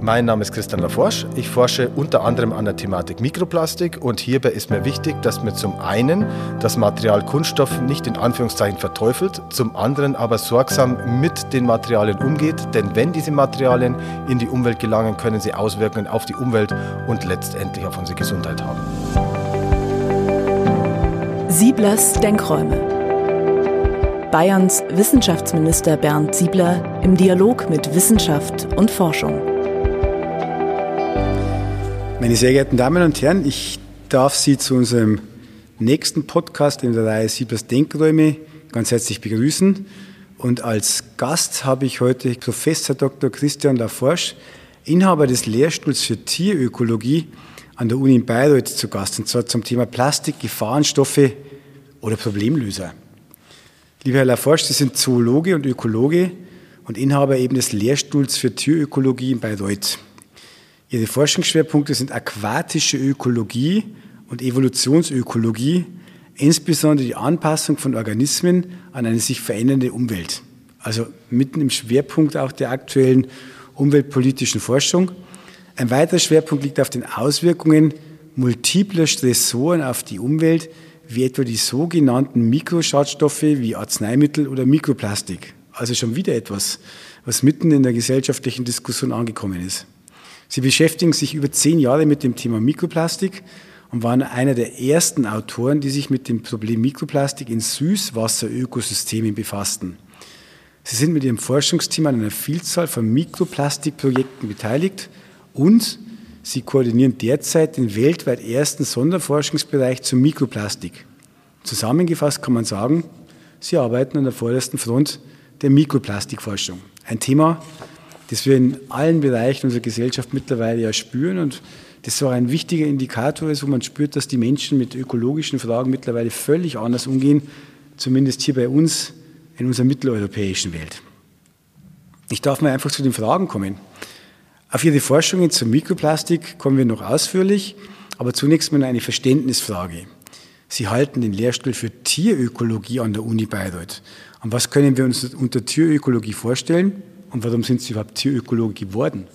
Mein Name ist Christian Laforsch. Ich forsche unter anderem an der Thematik Mikroplastik und hierbei ist mir wichtig, dass man zum einen das Material Kunststoff nicht in Anführungszeichen verteufelt, zum anderen aber sorgsam mit den Materialien umgeht, denn wenn diese Materialien in die Umwelt gelangen, können sie Auswirkungen auf die Umwelt und letztendlich auf unsere Gesundheit haben. Sieblers Denkräume. Bayerns Wissenschaftsminister Bernd Siebler im Dialog mit Wissenschaft und Forschung. Meine sehr geehrten Damen und Herren, ich darf Sie zu unserem nächsten Podcast in der Reihe Siebers Denkräume ganz herzlich begrüßen. Und als Gast habe ich heute Professor Dr. Christian Laforsch, Inhaber des Lehrstuhls für Tierökologie an der Uni in Bayreuth zu Gast, und zwar zum Thema Plastik, Gefahrenstoffe oder Problemlöser. Lieber Herr Laforsch, Sie sind Zoologe und Ökologe und Inhaber eben des Lehrstuhls für Tierökologie in Bayreuth. Ihre Forschungsschwerpunkte sind aquatische Ökologie und Evolutionsökologie, insbesondere die Anpassung von Organismen an eine sich verändernde Umwelt. Also mitten im Schwerpunkt auch der aktuellen umweltpolitischen Forschung. Ein weiterer Schwerpunkt liegt auf den Auswirkungen multipler Stressoren auf die Umwelt, wie etwa die sogenannten Mikroschadstoffe wie Arzneimittel oder Mikroplastik. Also schon wieder etwas, was mitten in der gesellschaftlichen Diskussion angekommen ist. Sie beschäftigen sich über zehn Jahre mit dem Thema Mikroplastik und waren einer der ersten Autoren, die sich mit dem Problem Mikroplastik in Süßwasserökosystemen befassten. Sie sind mit ihrem Forschungsteam an einer Vielzahl von Mikroplastikprojekten beteiligt und sie koordinieren derzeit den weltweit ersten Sonderforschungsbereich zum Mikroplastik. Zusammengefasst kann man sagen, sie arbeiten an der vordersten Front der Mikroplastikforschung. Ein Thema, das wir in allen Bereichen unserer Gesellschaft mittlerweile ja spüren und das auch ein wichtiger Indikator ist, wo man spürt, dass die Menschen mit ökologischen Fragen mittlerweile völlig anders umgehen, zumindest hier bei uns in unserer mitteleuropäischen Welt. Ich darf mal einfach zu den Fragen kommen. Auf Ihre Forschungen zum Mikroplastik kommen wir noch ausführlich, aber zunächst mal eine Verständnisfrage. Sie halten den Lehrstuhl für Tierökologie an der Uni Bayreuth. Und was können wir uns unter Tierökologie vorstellen? Und warum sind Sie überhaupt Tierökologe geworden?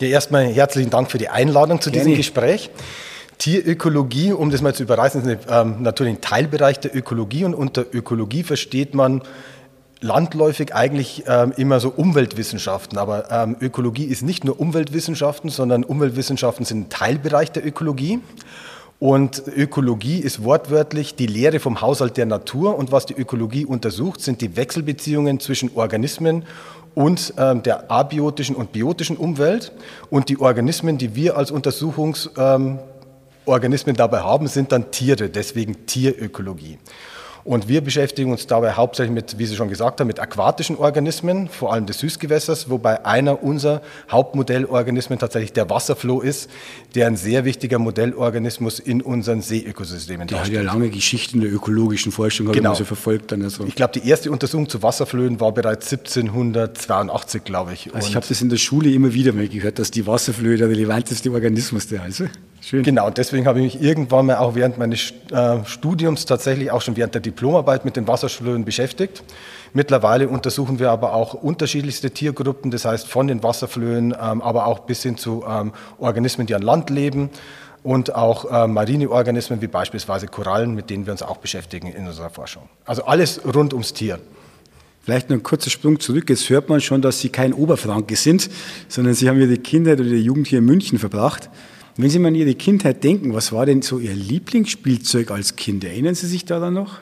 Ja, erstmal herzlichen Dank für die Einladung zu Gerne. diesem Gespräch. Tierökologie, um das mal zu überreißen, ist ähm, natürlich ein Teilbereich der Ökologie und unter Ökologie versteht man landläufig eigentlich ähm, immer so Umweltwissenschaften. Aber ähm, Ökologie ist nicht nur Umweltwissenschaften, sondern Umweltwissenschaften sind ein Teilbereich der Ökologie. Und Ökologie ist wortwörtlich die Lehre vom Haushalt der Natur. Und was die Ökologie untersucht, sind die Wechselbeziehungen zwischen Organismen und ähm, der abiotischen und biotischen Umwelt. Und die Organismen, die wir als Untersuchungsorganismen ähm, dabei haben, sind dann Tiere, deswegen Tierökologie. Und wir beschäftigen uns dabei hauptsächlich mit, wie Sie schon gesagt haben, mit aquatischen Organismen, vor allem des Süßgewässers, wobei einer unserer Hauptmodellorganismen tatsächlich der Wasserfloh ist, der ein sehr wichtiger Modellorganismus in unseren Seeökosystemen darstellt. Der hat ja lange Geschichte in der ökologischen Forschung, genau. so verfolgt. Dann also. Ich glaube, die erste Untersuchung zu Wasserflöhen war bereits 1782, glaube ich. Also ich habe das in der Schule immer wieder mal gehört, dass die Wasserflöhe der relevanteste Organismus der ist. Schön. Genau, deswegen habe ich mich irgendwann mal auch während meines äh, Studiums tatsächlich auch schon während der Diplomarbeit mit den Wasserflöhen beschäftigt. Mittlerweile untersuchen wir aber auch unterschiedlichste Tiergruppen, das heißt von den Wasserflöhen, ähm, aber auch bis hin zu ähm, Organismen, die an Land leben und auch äh, marine Organismen wie beispielsweise Korallen, mit denen wir uns auch beschäftigen in unserer Forschung. Also alles rund ums Tier. Vielleicht noch ein kurzer Sprung zurück. Jetzt hört man schon, dass Sie kein Oberfranke sind, sondern Sie haben Ihre Kindheit oder Ihre Jugend hier in München verbracht. Wenn Sie mal an Ihre Kindheit denken, was war denn so Ihr Lieblingsspielzeug als Kind? Erinnern Sie sich daran noch?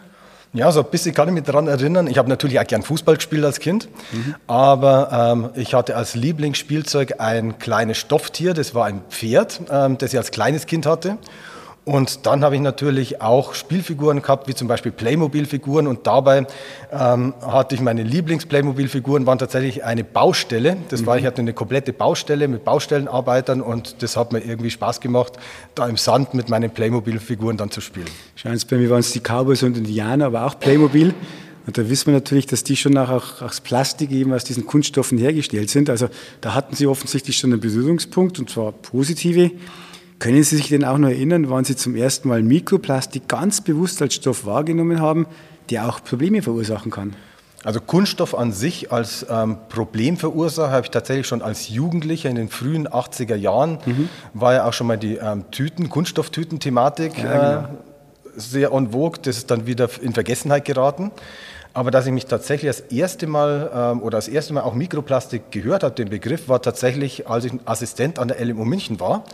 Ja, so ein bisschen kann ich mich daran erinnern. Ich habe natürlich auch gern Fußball gespielt als Kind, mhm. aber ähm, ich hatte als Lieblingsspielzeug ein kleines Stofftier, das war ein Pferd, ähm, das ich als kleines Kind hatte. Und dann habe ich natürlich auch Spielfiguren gehabt, wie zum Beispiel Playmobil-Figuren. Und dabei ähm, hatte ich meine Lieblings-Playmobil-Figuren, waren tatsächlich eine Baustelle. Das mhm. war, ich hatte eine komplette Baustelle mit Baustellenarbeitern und das hat mir irgendwie Spaß gemacht, da im Sand mit meinen Playmobil-Figuren dann zu spielen. Schauen Sie, bei mir waren es die Cowboys und Indianer, aber auch Playmobil. Und da wissen wir natürlich, dass die schon auch aus Plastik eben aus diesen Kunststoffen hergestellt sind. Also da hatten Sie offensichtlich schon einen Berührungspunkt und zwar positive. Können Sie sich denn auch noch erinnern, wann Sie zum ersten Mal Mikroplastik ganz bewusst als Stoff wahrgenommen haben, der auch Probleme verursachen kann? Also Kunststoff an sich als ähm, Problemverursacher habe ich tatsächlich schon als Jugendlicher in den frühen 80er Jahren, mhm. war ja auch schon mal die ähm, Tüten, Kunststofftüten-Thematik ja, genau. äh, sehr en vogue. Das ist dann wieder in Vergessenheit geraten. Aber dass ich mich tatsächlich das erste Mal ähm, oder das erste Mal auch Mikroplastik gehört habe, den Begriff, war tatsächlich, als ich Assistent an der LMU München war.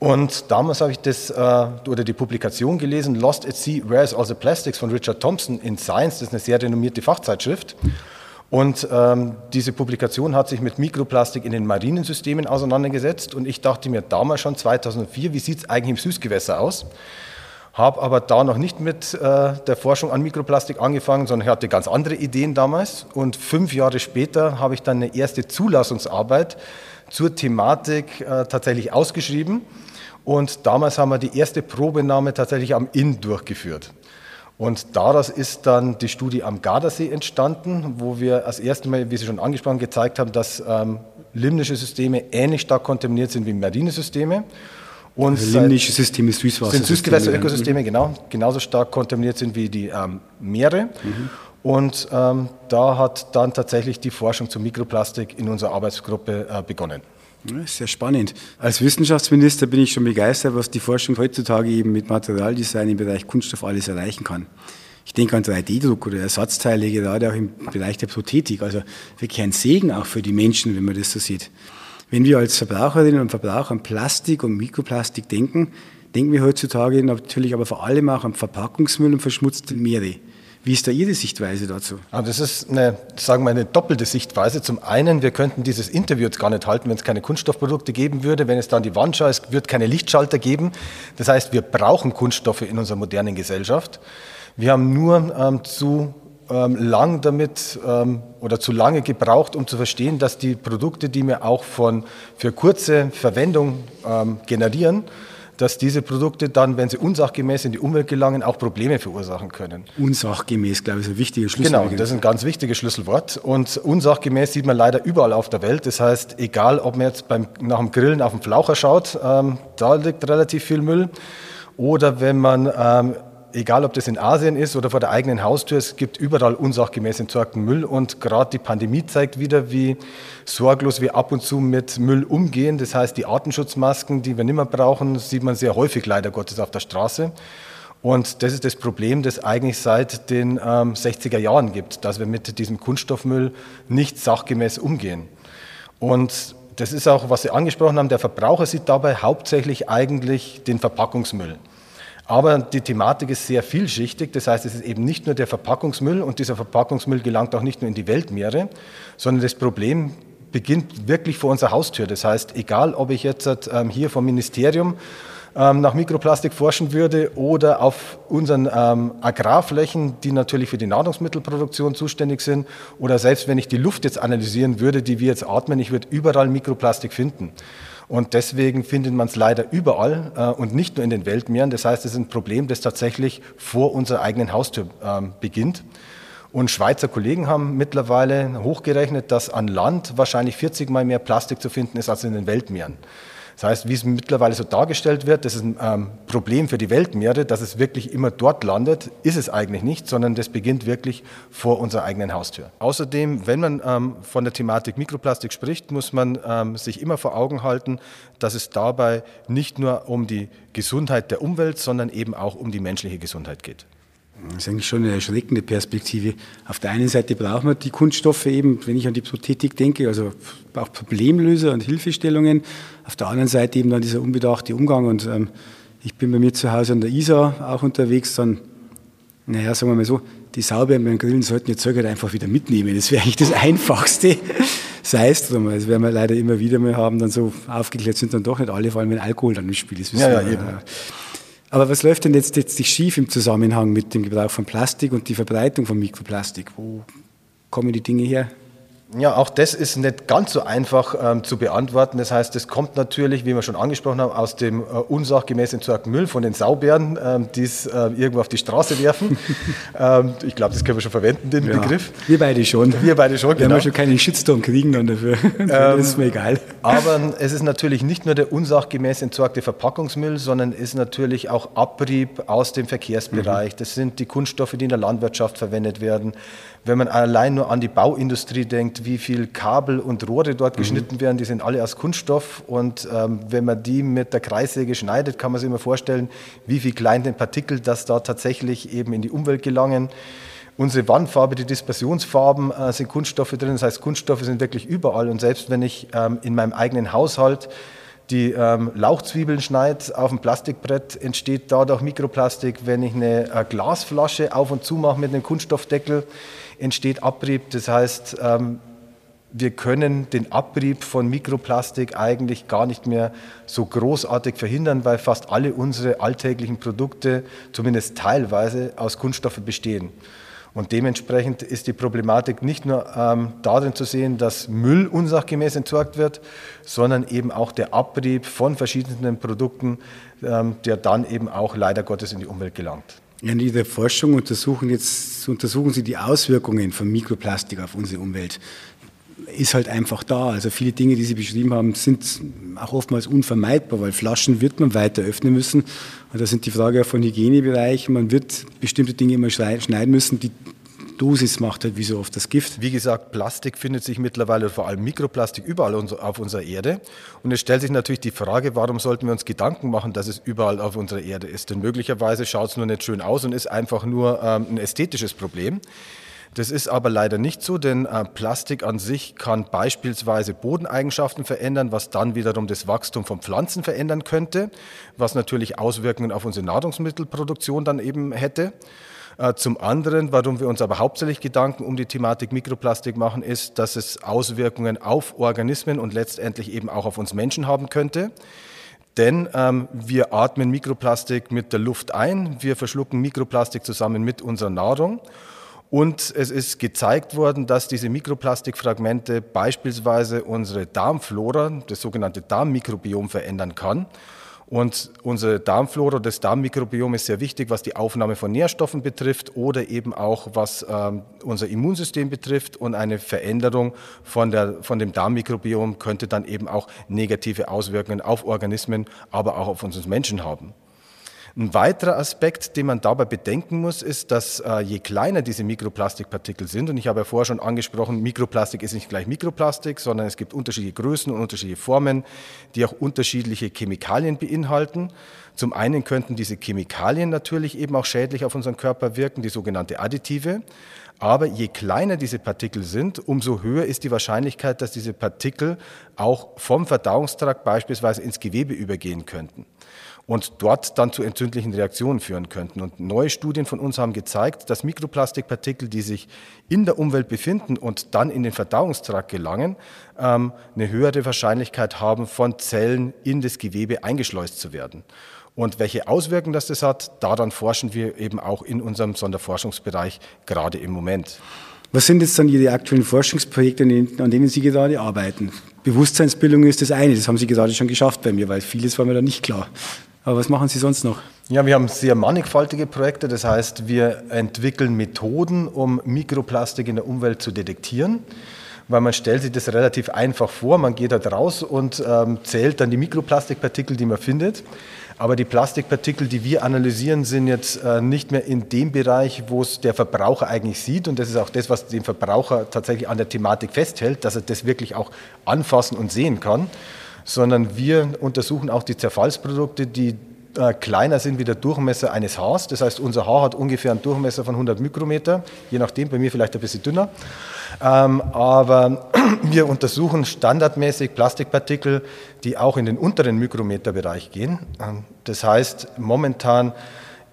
Und damals habe ich das äh, oder die Publikation gelesen, Lost at Sea, Where is All the Plastics von Richard Thompson in Science. Das ist eine sehr renommierte Fachzeitschrift. Und ähm, diese Publikation hat sich mit Mikroplastik in den marinen Systemen auseinandergesetzt. Und ich dachte mir damals schon, 2004, wie sieht es eigentlich im Süßgewässer aus? Habe aber da noch nicht mit äh, der Forschung an Mikroplastik angefangen, sondern ich hatte ganz andere Ideen damals. Und fünf Jahre später habe ich dann eine erste Zulassungsarbeit zur Thematik äh, tatsächlich ausgeschrieben. Und damals haben wir die erste Probenahme tatsächlich am Inn durchgeführt. Und daraus ist dann die Studie am Gardasee entstanden, wo wir als erstes Mal, wie Sie schon angesprochen, gezeigt haben, dass ähm, limnische Systeme ähnlich stark kontaminiert sind wie marine Systeme. Und also limnische Systeme, Süßwasser. Sind Süßgewässerökosysteme, genau, genauso stark kontaminiert sind wie die ähm, Meere. Mhm. Und ähm, da hat dann tatsächlich die Forschung zu Mikroplastik in unserer Arbeitsgruppe äh, begonnen. Ja, sehr spannend. Als Wissenschaftsminister bin ich schon begeistert, was die Forschung heutzutage eben mit Materialdesign im Bereich Kunststoff alles erreichen kann. Ich denke an 3D-Druck oder Ersatzteile, gerade auch im Bereich der Prothetik. Also wirklich ein Segen auch für die Menschen, wenn man das so sieht. Wenn wir als Verbraucherinnen und Verbraucher an Plastik und Mikroplastik denken, denken wir heutzutage natürlich aber vor allem auch an Verpackungsmüll und verschmutzte Meere. Wie ist da Ihre Sichtweise dazu? Ah, das ist eine, sagen wir, eine doppelte Sichtweise. Zum einen, wir könnten dieses Interview jetzt gar nicht halten, wenn es keine Kunststoffprodukte geben würde, wenn es dann die Wand schaut, es wird keine Lichtschalter geben. Das heißt, wir brauchen Kunststoffe in unserer modernen Gesellschaft. Wir haben nur ähm, zu ähm, lang damit ähm, oder zu lange gebraucht, um zu verstehen, dass die Produkte, die wir auch von, für kurze Verwendung ähm, generieren, dass diese Produkte dann, wenn sie unsachgemäß in die Umwelt gelangen, auch Probleme verursachen können. Unsachgemäß, glaube ich, ist ein wichtiges Schlüsselwort. Genau, das ist ein ganz wichtiges Schlüsselwort. Und unsachgemäß sieht man leider überall auf der Welt. Das heißt, egal, ob man jetzt beim, nach dem Grillen auf den Flaucher schaut, ähm, da liegt relativ viel Müll. Oder wenn man ähm, egal ob das in Asien ist oder vor der eigenen Haustür, es gibt überall unsachgemäß entsorgten Müll und gerade die Pandemie zeigt wieder, wie sorglos wir ab und zu mit Müll umgehen. Das heißt, die Artenschutzmasken, die wir nicht mehr brauchen, sieht man sehr häufig leider Gottes auf der Straße. Und das ist das Problem, das eigentlich seit den ähm, 60er Jahren gibt, dass wir mit diesem Kunststoffmüll nicht sachgemäß umgehen. Und das ist auch, was Sie angesprochen haben, der Verbraucher sieht dabei hauptsächlich eigentlich den Verpackungsmüll. Aber die Thematik ist sehr vielschichtig. Das heißt, es ist eben nicht nur der Verpackungsmüll und dieser Verpackungsmüll gelangt auch nicht nur in die Weltmeere, sondern das Problem beginnt wirklich vor unserer Haustür. Das heißt, egal ob ich jetzt ähm, hier vom Ministerium ähm, nach Mikroplastik forschen würde oder auf unseren ähm, Agrarflächen, die natürlich für die Nahrungsmittelproduktion zuständig sind, oder selbst wenn ich die Luft jetzt analysieren würde, die wir jetzt atmen, ich würde überall Mikroplastik finden. Und deswegen findet man es leider überall äh, und nicht nur in den Weltmeeren. Das heißt, es ist ein Problem, das tatsächlich vor unserer eigenen Haustür äh, beginnt. Und Schweizer Kollegen haben mittlerweile hochgerechnet, dass an Land wahrscheinlich 40 Mal mehr Plastik zu finden ist als in den Weltmeeren. Das heißt, wie es mittlerweile so dargestellt wird, das ist ein ähm, Problem für die Weltmeere, dass es wirklich immer dort landet, ist es eigentlich nicht, sondern das beginnt wirklich vor unserer eigenen Haustür. Außerdem, wenn man ähm, von der Thematik Mikroplastik spricht, muss man ähm, sich immer vor Augen halten, dass es dabei nicht nur um die Gesundheit der Umwelt, sondern eben auch um die menschliche Gesundheit geht. Das ist eigentlich schon eine erschreckende Perspektive. Auf der einen Seite braucht man die Kunststoffe eben, wenn ich an die Prothetik denke, also auch Problemlöser und Hilfestellungen. Auf der anderen Seite eben dann dieser unbedachte Umgang. Und ähm, ich bin bei mir zu Hause an der Isar auch unterwegs, dann, naja, sagen wir mal so, die sauberen beim Grillen sollten jetzt halt einfach wieder mitnehmen. Das wäre eigentlich das Einfachste. Sei es drum, das werden wir leider immer wieder mal haben, dann so aufgeklärt sind dann doch nicht alle, vor allem wenn Alkohol dann im Spiel ist. Ja, ja, eben. Aber was läuft denn jetzt letztlich schief im Zusammenhang mit dem Gebrauch von Plastik und die Verbreitung von Mikroplastik? Wo kommen die Dinge her? Ja, auch das ist nicht ganz so einfach ähm, zu beantworten. Das heißt, es kommt natürlich, wie wir schon angesprochen haben, aus dem äh, unsachgemäß entsorgten Müll von den Saubären, ähm, die es äh, irgendwo auf die Straße werfen. ähm, ich glaube, das können wir schon verwenden, den ja, Begriff. Wir beide schon. Wir beide schon, genau. Wir schon keinen Shitstorm kriegen dann dafür. das ist mir egal. Aber es ist natürlich nicht nur der unsachgemäß entsorgte Verpackungsmüll, sondern ist natürlich auch Abrieb aus dem Verkehrsbereich. Mhm. Das sind die Kunststoffe, die in der Landwirtschaft verwendet werden Wenn man allein nur an die Bauindustrie denkt, wie viel Kabel und Rohre dort mhm. geschnitten werden, die sind alle aus Kunststoff. Und ähm, wenn man die mit der Kreissäge schneidet, kann man sich immer vorstellen, wie viel kleine Partikel das da tatsächlich eben in die Umwelt gelangen. Unsere Wandfarbe, die Dispersionsfarben äh, sind Kunststoffe drin. Das heißt, Kunststoffe sind wirklich überall. Und selbst wenn ich ähm, in meinem eigenen Haushalt die ähm, Lauchzwiebeln schneide auf dem Plastikbrett, entsteht dadurch Mikroplastik. Wenn ich eine äh, Glasflasche auf und zu mache mit einem Kunststoffdeckel, entsteht Abrieb. Das heißt, ähm, wir können den Abrieb von Mikroplastik eigentlich gar nicht mehr so großartig verhindern, weil fast alle unsere alltäglichen Produkte zumindest teilweise aus Kunststoffen bestehen. Und dementsprechend ist die Problematik nicht nur ähm, darin zu sehen, dass Müll unsachgemäß entsorgt wird, sondern eben auch der Abrieb von verschiedenen Produkten, ähm, der dann eben auch leider Gottes in die Umwelt gelangt. Ja, in dieser Forschung untersuchen, jetzt, untersuchen Sie die Auswirkungen von Mikroplastik auf unsere Umwelt. Ist halt einfach da. Also viele Dinge, die Sie beschrieben haben, sind auch oftmals unvermeidbar, weil Flaschen wird man weiter öffnen müssen. Und da sind die Frage von Hygienebereich. Man wird bestimmte Dinge immer schneiden müssen. Die Dosis macht halt wie so oft das Gift. Wie gesagt, Plastik findet sich mittlerweile, vor allem Mikroplastik, überall auf unserer Erde. Und es stellt sich natürlich die Frage, warum sollten wir uns Gedanken machen, dass es überall auf unserer Erde ist? Denn möglicherweise schaut es nur nicht schön aus und ist einfach nur ähm, ein ästhetisches Problem. Das ist aber leider nicht so, denn äh, Plastik an sich kann beispielsweise Bodeneigenschaften verändern, was dann wiederum das Wachstum von Pflanzen verändern könnte, was natürlich Auswirkungen auf unsere Nahrungsmittelproduktion dann eben hätte. Äh, zum anderen, warum wir uns aber hauptsächlich Gedanken um die Thematik Mikroplastik machen, ist, dass es Auswirkungen auf Organismen und letztendlich eben auch auf uns Menschen haben könnte. Denn ähm, wir atmen Mikroplastik mit der Luft ein, wir verschlucken Mikroplastik zusammen mit unserer Nahrung. Und es ist gezeigt worden, dass diese Mikroplastikfragmente beispielsweise unsere Darmflora, das sogenannte Darmmikrobiom, verändern kann. Und unsere Darmflora, das Darmmikrobiom ist sehr wichtig, was die Aufnahme von Nährstoffen betrifft oder eben auch was ähm, unser Immunsystem betrifft. Und eine Veränderung von, der, von dem Darmmikrobiom könnte dann eben auch negative Auswirkungen auf Organismen, aber auch auf uns Menschen haben. Ein weiterer Aspekt, den man dabei bedenken muss, ist, dass äh, je kleiner diese Mikroplastikpartikel sind, und ich habe ja vorher schon angesprochen, Mikroplastik ist nicht gleich Mikroplastik, sondern es gibt unterschiedliche Größen und unterschiedliche Formen, die auch unterschiedliche Chemikalien beinhalten. Zum einen könnten diese Chemikalien natürlich eben auch schädlich auf unseren Körper wirken, die sogenannte Additive. Aber je kleiner diese Partikel sind, umso höher ist die Wahrscheinlichkeit, dass diese Partikel auch vom Verdauungstrakt beispielsweise ins Gewebe übergehen könnten und dort dann zu entzündlichen Reaktionen führen könnten. Und neue Studien von uns haben gezeigt, dass Mikroplastikpartikel, die sich in der Umwelt befinden und dann in den Verdauungstrakt gelangen, ähm, eine höhere Wahrscheinlichkeit haben, von Zellen in das Gewebe eingeschleust zu werden. Und welche Auswirkungen das, das hat, daran forschen wir eben auch in unserem Sonderforschungsbereich gerade im Moment. Was sind jetzt dann Ihre aktuellen Forschungsprojekte, an denen Sie gerade arbeiten? Bewusstseinsbildung ist das eine, das haben Sie gerade schon geschafft bei mir, weil vieles war mir da nicht klar. Aber was machen Sie sonst noch? Ja, wir haben sehr mannigfaltige Projekte. Das heißt, wir entwickeln Methoden, um Mikroplastik in der Umwelt zu detektieren. Weil man stellt sich das relativ einfach vor. Man geht dort raus und ähm, zählt dann die Mikroplastikpartikel, die man findet. Aber die Plastikpartikel, die wir analysieren, sind jetzt äh, nicht mehr in dem Bereich, wo es der Verbraucher eigentlich sieht. Und das ist auch das, was den Verbraucher tatsächlich an der Thematik festhält, dass er das wirklich auch anfassen und sehen kann sondern wir untersuchen auch die Zerfallsprodukte, die äh, kleiner sind wie der Durchmesser eines Haars. Das heißt, unser Haar hat ungefähr einen Durchmesser von 100 Mikrometer, je nachdem, bei mir vielleicht ein bisschen dünner. Ähm, aber wir untersuchen standardmäßig Plastikpartikel, die auch in den unteren Mikrometerbereich gehen. Ähm, das heißt, momentan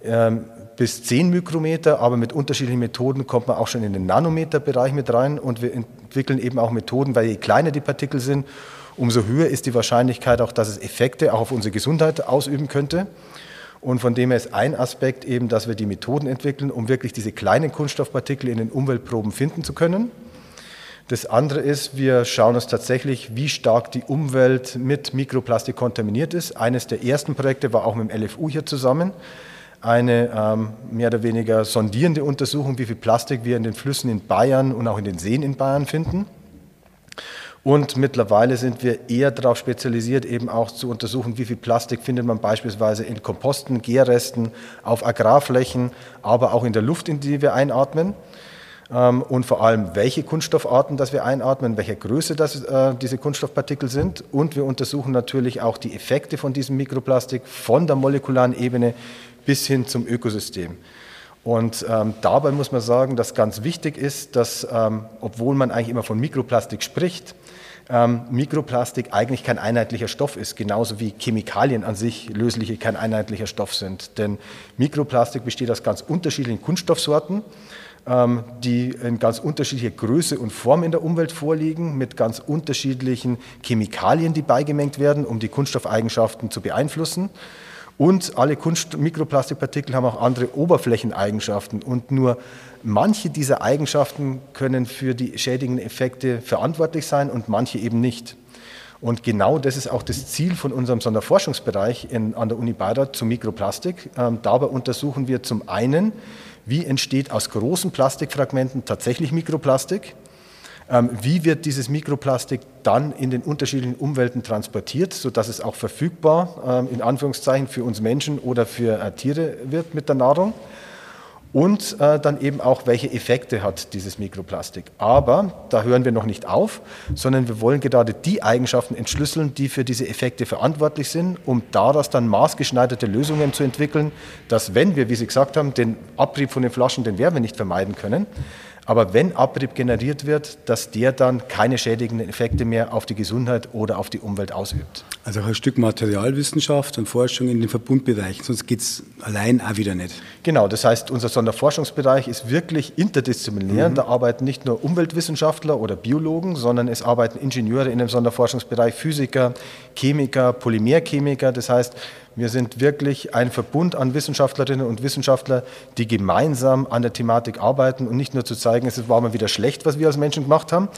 ähm, bis 10 Mikrometer, aber mit unterschiedlichen Methoden kommt man auch schon in den Nanometerbereich mit rein und wir entwickeln eben auch Methoden, weil je kleiner die Partikel sind, umso höher ist die Wahrscheinlichkeit auch, dass es Effekte auch auf unsere Gesundheit ausüben könnte. Und von dem her ist ein Aspekt eben, dass wir die Methoden entwickeln, um wirklich diese kleinen Kunststoffpartikel in den Umweltproben finden zu können. Das andere ist, wir schauen uns tatsächlich, wie stark die Umwelt mit Mikroplastik kontaminiert ist. Eines der ersten Projekte war auch mit dem LFU hier zusammen. Eine ähm, mehr oder weniger sondierende Untersuchung, wie viel Plastik wir in den Flüssen in Bayern und auch in den Seen in Bayern finden. Und mittlerweile sind wir eher darauf spezialisiert, eben auch zu untersuchen, wie viel Plastik findet man beispielsweise in Komposten, Gärresten, auf Agrarflächen, aber auch in der Luft, in die wir einatmen. ähm, und vor allem, welche Kunststoffarten das wir einatmen, welcher Größe das, äh, diese Kunststoffpartikel sind. Und wir untersuchen natürlich auch die Effekte von diesem Mikroplastik von der molekularen Ebene bis hin zum Ökosystem. Und ähm, dabei muss man sagen, dass ganz wichtig ist, dass, ähm, obwohl man eigentlich immer von Mikroplastik spricht, ähm, Mikroplastik eigentlich kein einheitlicher Stoff ist, genauso wie Chemikalien an sich lösliche kein einheitlicher Stoff sind. Denn Mikroplastik besteht aus ganz unterschiedlichen Kunststoffsorten ähm, die in ganz unterschiedlicher Größe und Form in der Umwelt vorliegen, mit ganz unterschiedlichen Chemikalien, die beigemengt werden, um die Kunststoffeigenschaften zu beeinflussen. Und alle Kunst Mikroplastikpartikel haben auch andere Oberflächeneigenschaften. Und nur manche dieser Eigenschaften können für die schädigenden Effekte verantwortlich sein und manche eben nicht. Und genau das ist auch das Ziel von unserem Sonderforschungsbereich in, an der Uni Bayreuth zu Mikroplastik. Ähm, dabei untersuchen wir zum einen, wie entsteht aus großen Plastikfragmenten tatsächlich Mikroplastik? Ähm, wie wird dieses Mikroplastik dann in den unterschiedlichen Umwelten transportiert, sodass es auch verfügbar, ähm, in Anführungszeichen, für uns Menschen oder für äh, Tiere wird mit der Nahrung? und äh, dann eben auch, welche Effekte hat dieses Mikroplastik. Aber da hören wir noch nicht auf, sondern wir wollen gerade die Eigenschaften entschlüsseln, die für diese Effekte verantwortlich sind, um daraus dann maßgeschneiderte Lösungen zu entwickeln, dass wenn wir, wie Sie gesagt haben, den Abrieb von den Flaschen, den werden wir nicht vermeiden können, aber wenn Abrieb generiert wird, dass der dann keine schädigenden Effekte mehr auf die Gesundheit oder auf die Umwelt ausübt. Also auch ein Stück Materialwissenschaft und Forschung in den Verbundbereichen, sonst geht es allein auch wieder nicht. Genau, das heißt, unser Sonderforschungsbereich ist wirklich interdisziplinär. Mhm. Da arbeiten nicht nur Umweltwissenschaftler oder Biologen, sondern es arbeiten Ingenieure in dem Sonderforschungsbereich, Physiker, Chemiker, Polymerchemiker. Das heißt, wir sind wirklich ein Verbund an Wissenschaftlerinnen und Wissenschaftlern, die gemeinsam an der Thematik arbeiten und nicht nur zu zeigen, es war mal wieder schlecht, was wir als Menschen gemacht haben,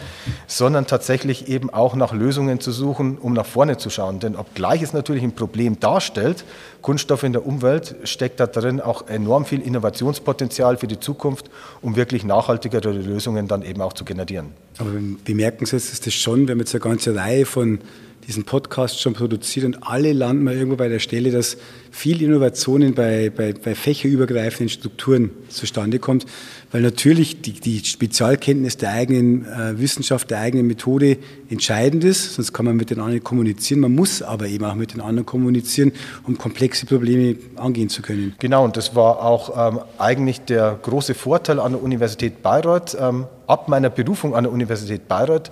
sondern tatsächlich eben auch nach Lösungen zu suchen, um nach vorne zu schauen. Denn obgleich es natürlich ein Problem darstellt, Kunststoff in der Umwelt, steckt da drin auch enorm viel Innovationspotenzial für die Zukunft, um wirklich nachhaltigere Lösungen dann eben auch zu generieren. Aber wir merken jetzt, ist das schon, wir haben jetzt eine ganze Reihe von diesen Podcast schon produziert und alle landen mal irgendwo bei der Stelle, dass viel Innovationen bei, bei, bei fächerübergreifenden Strukturen zustande kommt, weil natürlich die, die Spezialkenntnis der eigenen äh, Wissenschaft, der eigenen Methode entscheidend ist, sonst kann man mit den anderen kommunizieren. Man muss aber eben auch mit den anderen kommunizieren, um komplexe Probleme angehen zu können. Genau, und das war auch ähm, eigentlich der große Vorteil an der Universität Bayreuth. Ähm, ab meiner Berufung an der Universität Bayreuth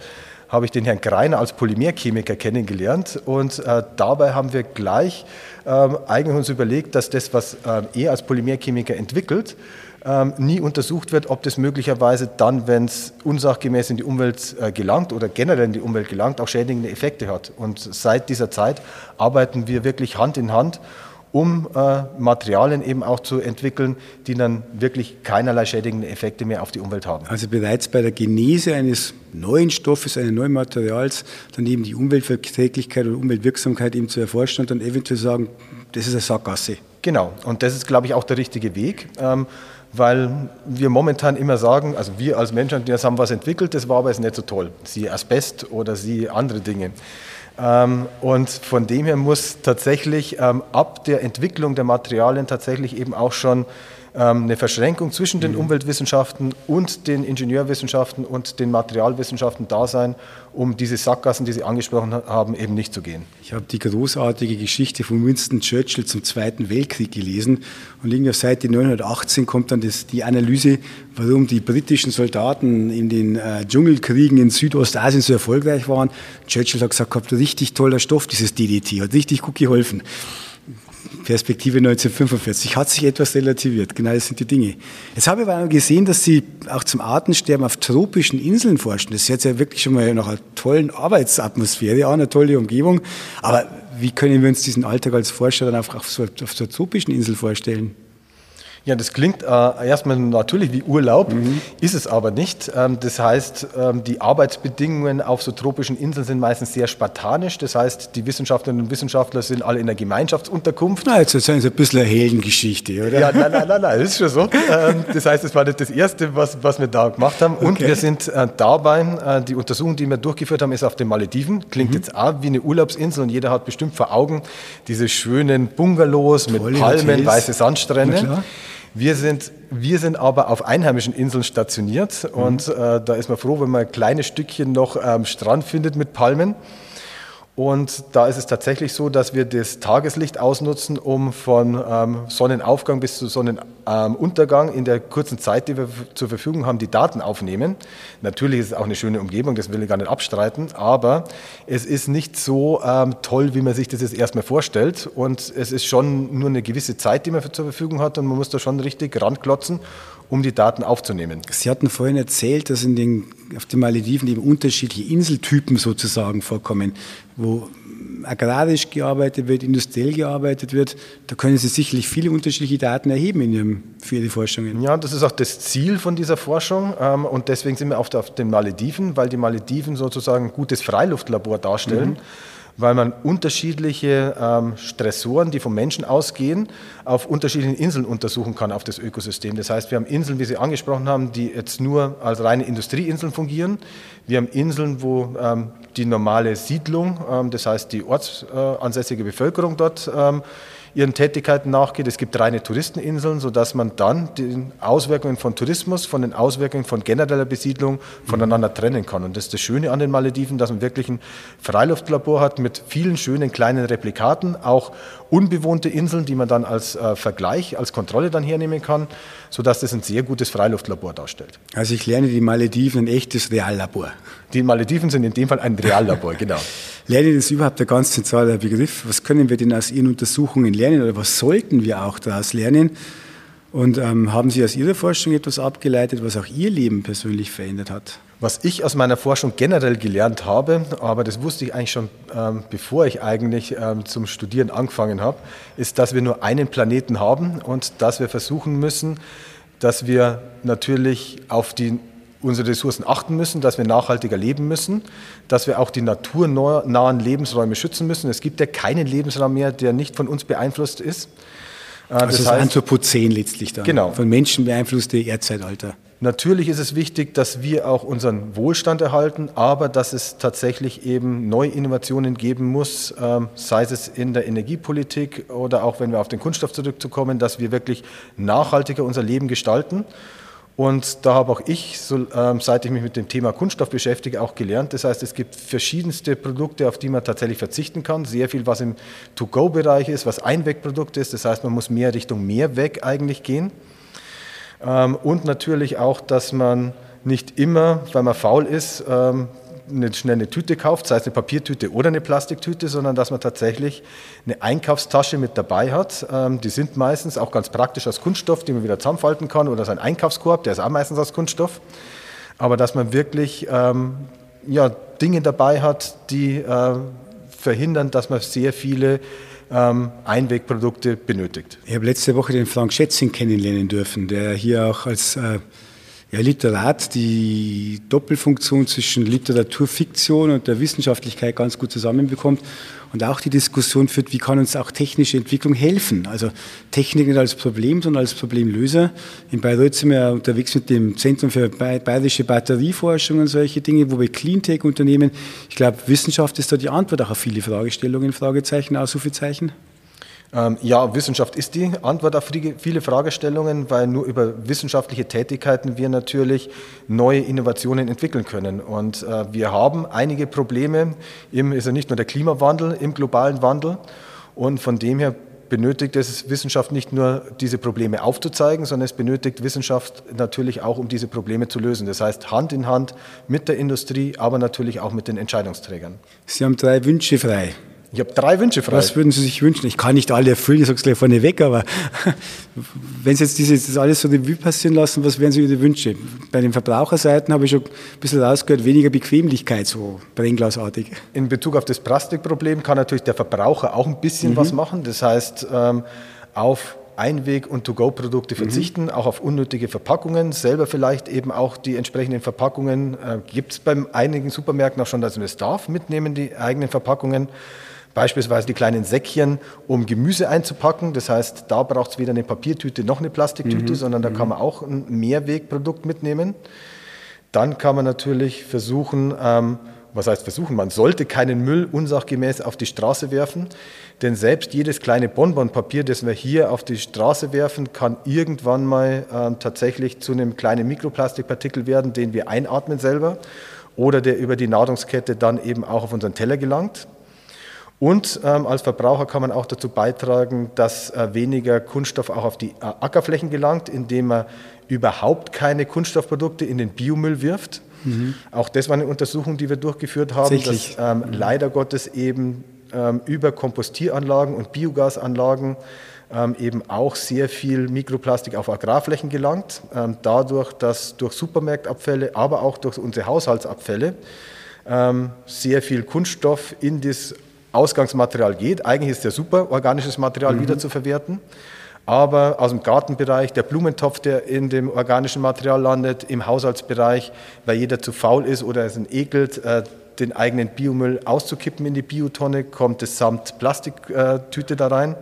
habe ich den Herrn Greiner als Polymerchemiker kennengelernt und äh, dabei haben wir gleich ähm, eigentlich uns überlegt, dass das, was äh, er als Polymerchemiker entwickelt, ähm, nie untersucht wird, ob das möglicherweise dann, wenn es unsachgemäß in die Umwelt äh, gelangt oder generell in die Umwelt gelangt, auch schädigende Effekte hat. Und seit dieser Zeit arbeiten wir wirklich Hand in Hand um äh, Materialien eben auch zu entwickeln, die dann wirklich keinerlei schädigende Effekte mehr auf die Umwelt haben. Also bereits bei der Genese eines neuen Stoffes, eines neuen Materials, dann eben die Umweltverträglichkeit oder Umweltwirksamkeit eben zu erforschen und dann eventuell sagen, das ist eine Sackgasse. Genau, und das ist, glaube ich, auch der richtige Weg. Ähm, weil wir momentan immer sagen, also wir als Menschen, die haben was entwickelt, das war aber jetzt nicht so toll. Sie Asbest oder sie andere Dinge. Ähm, und von dem her muss tatsächlich ähm, ab der Entwicklung der Materialien tatsächlich eben auch schon eine Verschränkung zwischen den mhm. Umweltwissenschaften und den Ingenieurwissenschaften und den Materialwissenschaften da sein, um diese Sackgassen, die Sie angesprochen haben, eben nicht zu gehen. Ich habe die großartige Geschichte von Winston Churchill zum Zweiten Weltkrieg gelesen und irgendwie auf Seite 918 kommt dann das, die Analyse, warum die britischen Soldaten in den äh, Dschungelkriegen in Südostasien so erfolgreich waren. Churchill hat gesagt, habt richtig toller Stoff, dieses DDT, hat richtig gut geholfen. Perspektive 1945 hat sich etwas relativiert. Genau das sind die Dinge. Jetzt habe ich aber gesehen, dass Sie auch zum Artensterben auf tropischen Inseln forschen. Das ist jetzt ja wirklich schon mal nach einer tollen Arbeitsatmosphäre, auch eine tolle Umgebung. Aber wie können wir uns diesen Alltag als Forscher dann auf, auf, so, auf so einer tropischen Insel vorstellen? Ja, das klingt äh, erstmal natürlich wie Urlaub, mhm. ist es aber nicht. Ähm, das heißt, ähm, die Arbeitsbedingungen auf so tropischen Inseln sind meistens sehr spartanisch. Das heißt, die Wissenschaftlerinnen und Wissenschaftler sind alle in einer Gemeinschaftsunterkunft. Na, jetzt ist ein bisschen eine Heldengeschichte, oder? Ja, nein, nein, nein, nein, das ist schon so. Ähm, das heißt, das war nicht das Erste, was, was wir da gemacht haben. Und okay. wir sind äh, dabei, äh, die Untersuchung, die wir durchgeführt haben, ist auf den Malediven. Klingt mhm. jetzt auch wie eine Urlaubsinsel und jeder hat bestimmt vor Augen diese schönen Bungalows mit Tolle Palmen, Hotels. weiße Sandstrände. Wir sind, wir sind aber auf einheimischen Inseln stationiert mhm. und äh, da ist man froh, wenn man ein kleines Stückchen noch am Strand findet mit Palmen. Und da ist es tatsächlich so, dass wir das Tageslicht ausnutzen, um von ähm, Sonnenaufgang bis zu Sonnenuntergang in der kurzen Zeit, die wir zur Verfügung haben, die Daten aufnehmen. Natürlich ist es auch eine schöne Umgebung, das will ich gar nicht abstreiten, aber es ist nicht so ähm, toll, wie man sich das jetzt erstmal vorstellt. Und es ist schon nur eine gewisse Zeit, die man zur Verfügung hat und man muss da schon richtig ranklotzen um die Daten aufzunehmen. Sie hatten vorhin erzählt, dass in den, auf den Malediven eben unterschiedliche Inseltypen sozusagen vorkommen, wo agrarisch gearbeitet wird, industriell gearbeitet wird. Da können Sie sicherlich viele unterschiedliche Daten erheben in Ihrem, für Ihre Forschungen. Ja, das ist auch das Ziel von dieser Forschung ähm, und deswegen sind wir auf, auf den Malediven, weil die Malediven sozusagen ein gutes Freiluftlabor darstellen. Mhm weil man unterschiedliche ähm, Stressoren, die vom Menschen ausgehen, auf unterschiedlichen Inseln untersuchen kann auf das Ökosystem. Das heißt, wir haben Inseln, wie Sie angesprochen haben, die jetzt nur als reine Industrieinseln fungieren. Wir haben Inseln, wo ähm, die normale Siedlung, ähm, das heißt die ortsansässige Bevölkerung dort ähm, ihren Tätigkeiten nachgeht. Es gibt reine Touristeninseln, sodass man dann die Auswirkungen von Tourismus, von den Auswirkungen von genereller Besiedlung voneinander trennen kann. Und das ist das Schöne an den Malediven, dass man wirklich ein Freiluftlabor hat mit vielen schönen kleinen Replikaten, auch unbewohnte Inseln, die man dann als äh, Vergleich, als Kontrolle dann hernehmen kann, sodass das ein sehr gutes Freiluftlabor darstellt. Also ich lerne die Malediven ein echtes Reallabor. Die Malediven sind in dem Fall ein Reallabor, genau. Lernen ist überhaupt ein ganz zentraler Begriff. Was können wir denn aus Ihren Untersuchungen lernen oder was sollten wir auch daraus lernen? Und ähm, haben Sie aus Ihrer Forschung etwas abgeleitet, was auch Ihr Leben persönlich verändert hat? Was ich aus meiner Forschung generell gelernt habe, aber das wusste ich eigentlich schon, ähm, bevor ich eigentlich ähm, zum Studieren angefangen habe, ist, dass wir nur einen Planeten haben und dass wir versuchen müssen, dass wir natürlich auf die unsere Ressourcen achten müssen, dass wir nachhaltiger leben müssen, dass wir auch die naturnahen Lebensräume schützen müssen. Es gibt ja keinen Lebensraum mehr, der nicht von uns beeinflusst ist. Äh, also das, das heißt, Anthropozän letztlich dann. Genau. Von Menschen beeinflusste Erdzeitalter. Natürlich ist es wichtig, dass wir auch unseren Wohlstand erhalten, aber dass es tatsächlich eben neue Innovationen geben muss, ähm, sei es in der Energiepolitik oder auch wenn wir auf den Kunststoff zurückzukommen, dass wir wirklich nachhaltiger unser Leben gestalten. Und da habe auch ich, ähm, seit ich mich mit dem Thema Kunststoff beschäftige, auch gelernt. Das heißt, es gibt verschiedenste Produkte, auf die man tatsächlich verzichten kann. Sehr viel, was im To-Go-Bereich ist, was Einwegprodukt ist. Das heißt, man muss mehr Richtung Mehrweg eigentlich gehen. Ähm, und natürlich auch, dass man nicht immer, weil man faul ist, ähm, eine, schnell eine Tüte kauft, sei es eine Papiertüte oder eine Plastiktüte, sondern dass man tatsächlich eine Einkaufstasche mit dabei hat. Ähm, die sind meistens auch ganz praktisch aus Kunststoff, die man wieder zusammenfalten kann oder sein Einkaufskorb, der ist auch meistens aus Kunststoff. Aber dass man wirklich ja, Dinge dabei hat, die äh, verhindern, dass man sehr viele ähm, Einwegprodukte benötigt. Ich habe letzte Woche den Frank Schätzing kennenlernen dürfen, der hier auch als äh, ja, Literat die Doppelfunktion zwischen Literaturfiktion und der Wissenschaftlichkeit ganz gut zusammenbekommt und auch die Diskussion führt, wie kann uns auch technische Entwicklung helfen. Also Technik nicht als Problem, sondern als Problemlöser. In Bayreuth sind wir unterwegs mit dem Zentrum für bayerische Batterieforschung und solche Dinge, wo wir Cleantech-Unternehmen. Ich glaube, Wissenschaft ist da die Antwort auch auf viele Fragestellungen, Fragezeichen, Ausrufezeichen. Ähm, ja, Wissenschaft ist die Antwort auf viele Fragestellungen, weil nur über wissenschaftliche Tätigkeiten wir natürlich neue Innovationen entwickeln können. Und äh, wir haben einige Probleme. Eben ist ja nicht nur der Klimawandel im globalen Wandel. Und von dem her benötigt es Wissenschaft nicht nur, diese Probleme aufzuzeigen, sondern es benötigt Wissenschaft natürlich auch, um diese Probleme zu lösen. Das heißt, Hand in Hand mit der Industrie, aber natürlich auch mit den Entscheidungsträgern. Sie haben drei Wünsche frei. Ich habe drei Wünsche frei. Was würden Sie sich wünschen? Ich kann nicht alle erfüllen, ich sage es gleich vorne weg, aber wenn Sie jetzt dieses, das alles so Revue passieren lassen, was wären so Ihre Wünsche? Bei den Verbraucherseiten habe ich schon ein bisschen rausgehört, weniger Bequemlichkeit, so brennglasartig. In Bezug auf das Plastikproblem kann natürlich der Verbraucher auch ein bisschen mhm. was machen. Das heißt, ähm, auf Einweg- und To-Go-Produkte mhm. verzichten, auch auf unnötige Verpackungen, selber vielleicht eben auch die entsprechenden Verpackungen. Äh, Gibt es bei einigen Supermärkten auch schon, dass man das darf, mitnehmen, die eigenen Verpackungen. Beispielsweise die kleinen Säckchen, um Gemüse einzupacken. Das heißt, da braucht es weder eine Papiertüte noch eine Plastiktüte, mhm. sondern da mhm. kann man auch ein Mehrwegprodukt mitnehmen. Dann kann man natürlich versuchen, ähm, was heißt versuchen, man sollte keinen Müll unsachgemäß auf die Straße werfen, denn selbst jedes kleine Bonbonpapier, das wir hier auf die Straße werfen, kann irgendwann mal äh, tatsächlich zu einem kleinen Mikroplastikpartikel werden, den wir einatmen selber oder der über die Nahrungskette dann eben auch auf unseren Teller gelangt. Und ähm, als Verbraucher kann man auch dazu beitragen, dass äh, weniger Kunststoff auch auf die äh, Ackerflächen gelangt, indem man überhaupt keine Kunststoffprodukte in den Biomüll wirft. Mhm. Auch das war eine Untersuchung, die wir durchgeführt haben, dass ähm, mhm. leider Gottes eben ähm, über Kompostieranlagen und Biogasanlagen ähm, eben auch sehr viel Mikroplastik auf Agrarflächen gelangt. Ähm, dadurch, dass durch Supermarktabfälle, aber auch durch unsere Haushaltsabfälle ähm, sehr viel Kunststoff in das Ausgangsmaterial geht. Eigentlich ist ja super, organisches Material mhm. wieder zu verwerten aber aus dem Gartenbereich, der Blumentopf, der in dem organischen Material landet, im Haushaltsbereich, weil jeder zu faul ist oder es ekelt, äh, den eigenen Biomüll auszukippen in die Biotonne, kommt es samt Plastiktüte da rein.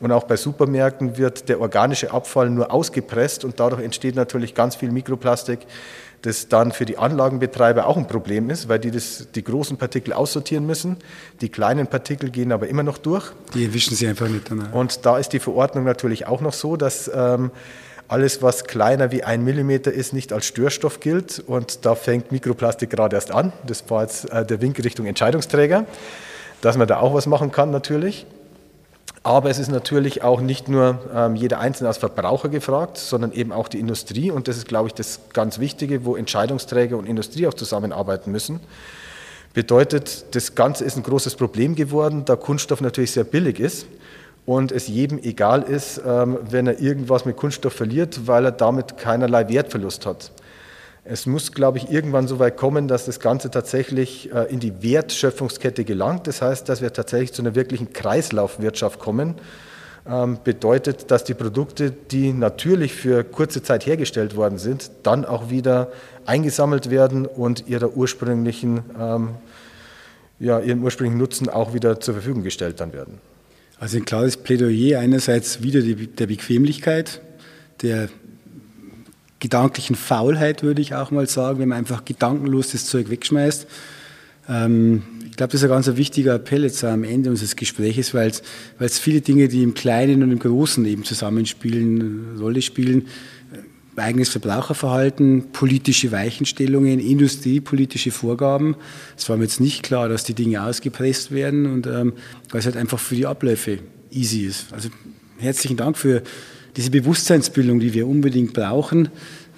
Und auch bei Supermärkten wird der organische Abfall nur ausgepresst und dadurch entsteht natürlich ganz viel Mikroplastik, das dann für die Anlagenbetreiber auch ein Problem ist, weil die das, die großen Partikel aussortieren müssen. Die kleinen Partikel gehen aber immer noch durch. Die erwischen sie einfach nicht. Danach. Und da ist die Verordnung natürlich auch noch so, dass ähm, alles, was kleiner wie ein Millimeter ist, nicht als Störstoff gilt. Und da fängt Mikroplastik gerade erst an. Das war jetzt äh, der Wink Richtung Entscheidungsträger, dass man da auch was machen kann natürlich. Aber es ist natürlich auch nicht nur ähm, jeder Einzelne als Verbraucher gefragt, sondern eben auch die Industrie. Und das ist, glaube ich, das ganz Wichtige, wo Entscheidungsträger und Industrie auch zusammenarbeiten müssen. Bedeutet, das Ganze ist ein großes Problem geworden, da Kunststoff natürlich sehr billig ist und es jedem egal ist, ähm, wenn er irgendwas mit Kunststoff verliert, weil er damit keinerlei Wertverlust hat. Es muss, glaube ich, irgendwann so weit kommen, dass das Ganze tatsächlich äh, in die Wertschöpfungskette gelangt. Das heißt, dass wir tatsächlich zu einer wirklichen Kreislaufwirtschaft kommen. Ähm, bedeutet, dass die Produkte, die natürlich für kurze Zeit hergestellt worden sind, dann auch wieder eingesammelt werden und ihrer ursprünglichen, ähm, ja, ihren ursprünglichen Nutzen auch wieder zur Verfügung gestellt dann werden. Also ein klares Plädoyer einerseits wieder die, der Bequemlichkeit, der gedanklichen Faulheit, würde ich auch mal sagen, wenn man einfach gedankenlos das Zeug wegschmeißt. Ähm, ich glaube, das ist ein ganz wichtiger Appell jetzt am Ende unseres Gesprächs, weil es viele Dinge, die im Kleinen und im Großen eben zusammenspielen, Rolle spielen. Äh, eigenes Verbraucherverhalten, politische Weichenstellungen, industriepolitische Vorgaben. Es war mir jetzt nicht klar, dass die Dinge ausgepresst werden und ähm, weil es halt einfach für die Abläufe easy ist. Also herzlichen Dank für diese Bewusstseinsbildung, die wir unbedingt brauchen,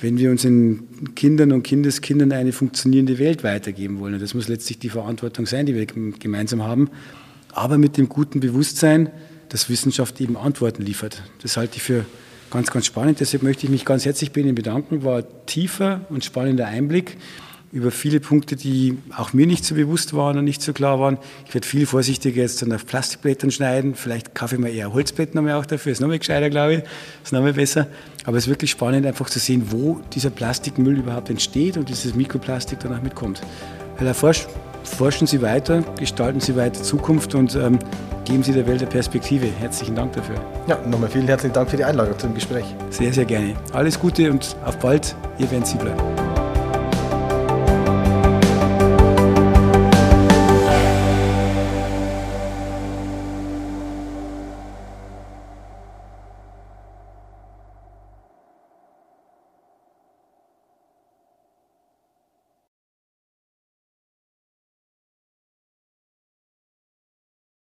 wenn wir unseren Kindern und Kindeskindern eine funktionierende Welt weitergeben wollen. Und das muss letztlich die Verantwortung sein, die wir gemeinsam haben. Aber mit dem guten Bewusstsein, dass Wissenschaft eben Antworten liefert. Das halte ich für ganz, ganz spannend. Deshalb möchte ich mich ganz herzlich bei Ihnen bedanken. War tiefer und spannender Einblick über viele Punkte, die auch mir nicht so bewusst waren und nicht so klar waren. Ich werde viel vorsichtiger jetzt dann auf Plastikblättern schneiden. Vielleicht kaufe ich mir eher Holzblätter mehr auch dafür. Ist noch mehr gescheiter, glaube ich. Ist noch mehr besser. Aber es ist wirklich spannend, einfach zu sehen, wo dieser Plastikmüll überhaupt entsteht und dieses Mikroplastik danach mitkommt. Herr Laforsch, forschen Sie weiter, gestalten Sie weiter Zukunft und ähm, geben Sie der Welt eine Perspektive. Herzlichen Dank dafür. Ja, nochmal vielen herzlichen Dank für die Einladung zum Gespräch. Sehr, sehr gerne. Alles Gute und auf bald. Ihr Bernd Siebler.